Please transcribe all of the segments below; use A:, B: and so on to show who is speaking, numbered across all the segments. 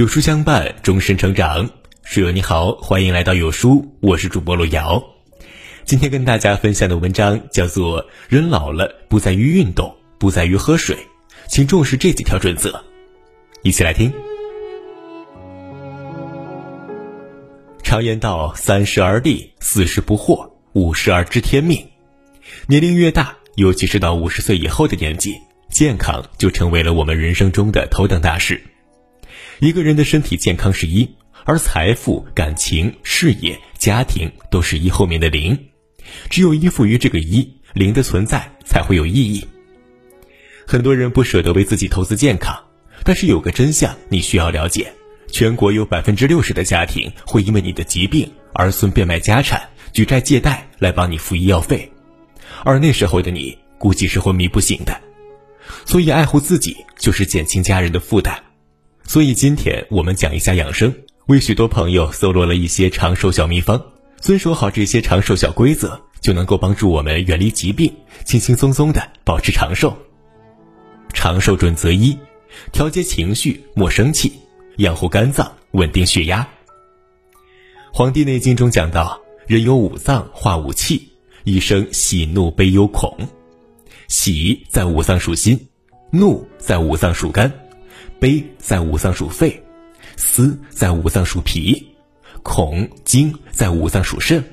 A: 有书相伴，终身成长。室友你好，欢迎来到有书，我是主播路遥。今天跟大家分享的文章叫做《人老了不在于运动，不在于喝水，请重视这几条准则》。一起来听。常言道：“三十而立，四十不惑，五十而知天命。”年龄越大，尤其是到五十岁以后的年纪，健康就成为了我们人生中的头等大事。一个人的身体健康是一，而财富、感情、事业、家庭都是一后面的零。只有依附于这个一，零的存在才会有意义。很多人不舍得为自己投资健康，但是有个真相你需要了解。全国有百分之六十的家庭会因为你的疾病，儿孙变卖家产、举债借贷来帮你付医药费，而那时候的你估计是昏迷不醒的。所以，爱护自己就是减轻家人的负担。所以，今天我们讲一下养生，为许多朋友搜罗了一些长寿小秘方，遵守好这些长寿小规则，就能够帮助我们远离疾病，轻轻松松的保持长寿。长寿准则一：调节情绪，莫生气。养护肝脏，稳定血压。《黄帝内经》中讲到，人有五脏化五气，一生喜怒悲忧恐。喜在五脏属心，怒在五脏属肝，悲在五脏属肺，思在五脏属脾，恐惊在五脏属肾。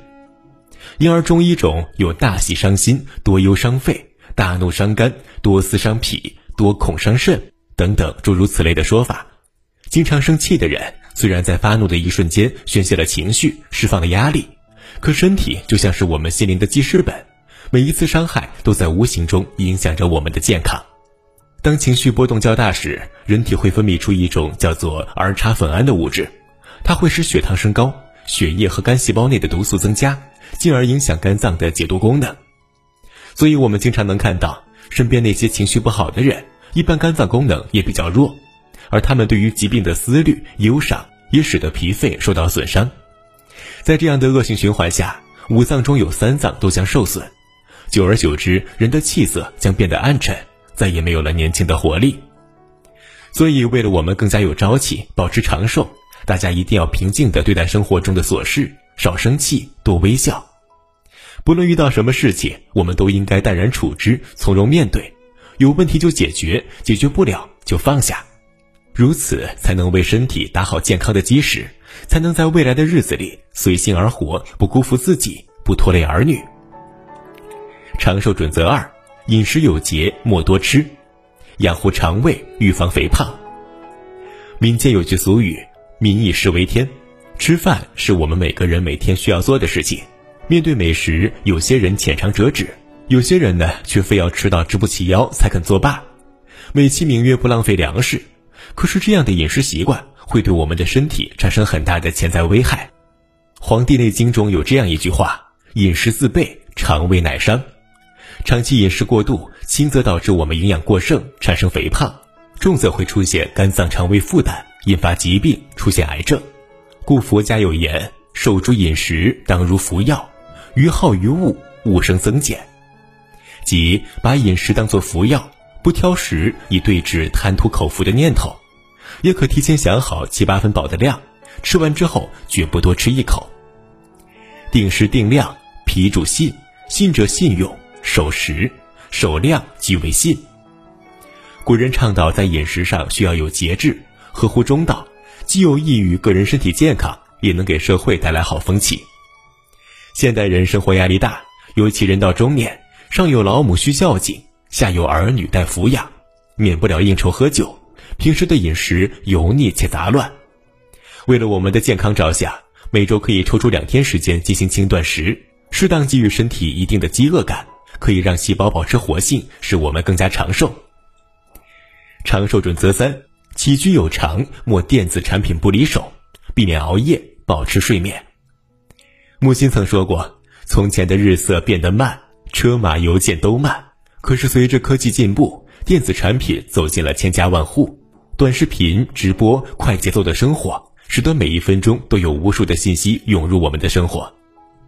A: 因而中医中有大喜伤心、多忧伤肺、大怒伤肝、多思伤脾、多恐伤肾等等诸如此类的说法。经常生气的人，虽然在发怒的一瞬间宣泄了情绪，释放了压力，可身体就像是我们心灵的记事本，每一次伤害都在无形中影响着我们的健康。当情绪波动较大时，人体会分泌出一种叫做儿茶酚胺的物质，它会使血糖升高，血液和肝细胞内的毒素增加，进而影响肝脏的解毒功能。所以，我们经常能看到身边那些情绪不好的人，一般肝脏功能也比较弱。而他们对于疾病的思虑、忧伤，也使得脾肺受到损伤。在这样的恶性循环下，五脏中有三脏都将受损，久而久之，人的气色将变得暗沉，再也没有了年轻的活力。所以，为了我们更加有朝气，保持长寿，大家一定要平静地对待生活中的琐事，少生气，多微笑。不论遇到什么事情，我们都应该淡然处之，从容面对。有问题就解决，解决不了就放下。如此才能为身体打好健康的基石，才能在未来的日子里随心而活，不辜负自己，不拖累儿女。长寿准则二：饮食有节，莫多吃，养护肠胃，预防肥胖。民间有句俗语：“民以食为天”，吃饭是我们每个人每天需要做的事情。面对美食，有些人浅尝辄止，有些人呢却非要吃到直不起腰才肯作罢，美其名曰不浪费粮食。可是这样的饮食习惯会对我们的身体产生很大的潜在危害。《黄帝内经》中有这样一句话：“饮食自备，肠胃乃伤。”长期饮食过度，轻则导致我们营养过剩，产生肥胖；重则会出现肝脏肠胃负担，引发疾病，出现癌症。故佛家有言：“受诸饮食，当如服药；于好于物，物生增减。”即把饮食当作服药。不挑食，以对治贪图口福的念头；也可提前想好七八分饱的量，吃完之后绝不多吃一口。定时定量，脾主信，信者信用，守时守量即为信。古人倡导在饮食上需要有节制，合乎中道，既有益于个人身体健康，也能给社会带来好风气。现代人生活压力大，尤其人到中年，上有老母需孝敬。下有儿女待抚养，免不了应酬喝酒，平时的饮食油腻且杂乱。为了我们的健康着想，每周可以抽出两天时间进行轻断食，适当给予身体一定的饥饿感，可以让细胞保持活性，使我们更加长寿。长寿准则三：起居有常，莫电子产品不离手，避免熬夜，保持睡眠。木心曾说过：“从前的日色变得慢，车马邮件都慢。”可是，随着科技进步，电子产品走进了千家万户，短视频、直播、快节奏的生活，使得每一分钟都有无数的信息涌入我们的生活。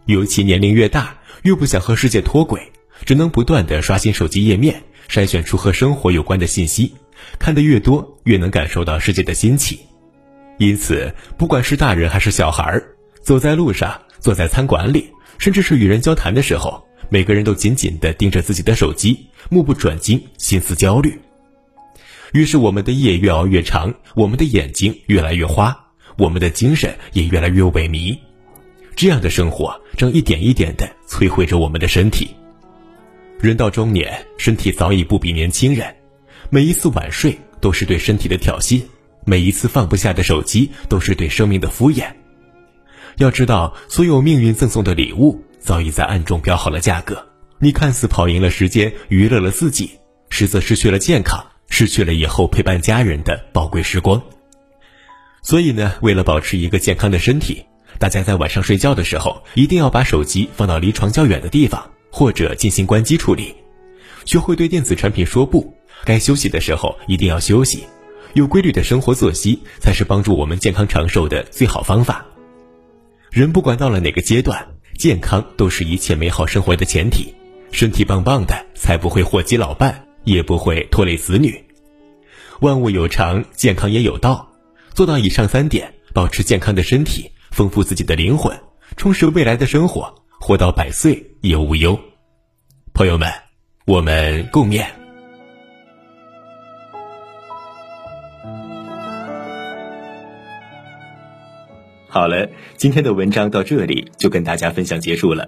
A: 尤其年龄越大，越不想和世界脱轨，只能不断的刷新手机页面，筛选出和生活有关的信息。看得越多，越能感受到世界的新奇。因此，不管是大人还是小孩儿，走在路上、坐在餐馆里，甚至是与人交谈的时候，每个人都紧紧地盯着自己的手机，目不转睛，心思焦虑。于是，我们的夜越熬越长，我们的眼睛越来越花，我们的精神也越来越萎靡。这样的生活正一点一点地摧毁着我们的身体。人到中年，身体早已不比年轻人。每一次晚睡都是对身体的挑衅，每一次放不下的手机都是对生命的敷衍。要知道，所有命运赠送的礼物早已在暗中标好了价格。你看似跑赢了时间，娱乐了自己，实则失去了健康，失去了以后陪伴家人的宝贵时光。所以呢，为了保持一个健康的身体，大家在晚上睡觉的时候，一定要把手机放到离床较远的地方。或者进行关机处理，学会对电子产品说不。该休息的时候一定要休息，有规律的生活作息才是帮助我们健康长寿的最好方法。人不管到了哪个阶段，健康都是一切美好生活的前提。身体棒棒的，才不会祸及老伴，也不会拖累子女。万物有常，健康也有道。做到以上三点，保持健康的身体，丰富自己的灵魂，充实未来的生活。活到百岁也无忧，朋友们，我们共勉。好了，今天的文章到这里就跟大家分享结束了。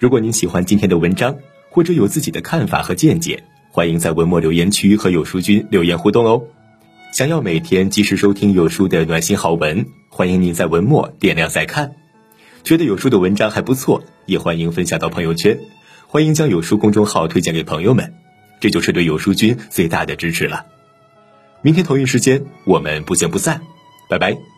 A: 如果您喜欢今天的文章，或者有自己的看法和见解，欢迎在文末留言区和有书君留言互动哦。想要每天及时收听有书的暖心好文，欢迎您在文末点亮再看。觉得有书的文章还不错，也欢迎分享到朋友圈，欢迎将有书公众号推荐给朋友们，这就是对有书君最大的支持了。明天同一时间，我们不见不散，拜拜。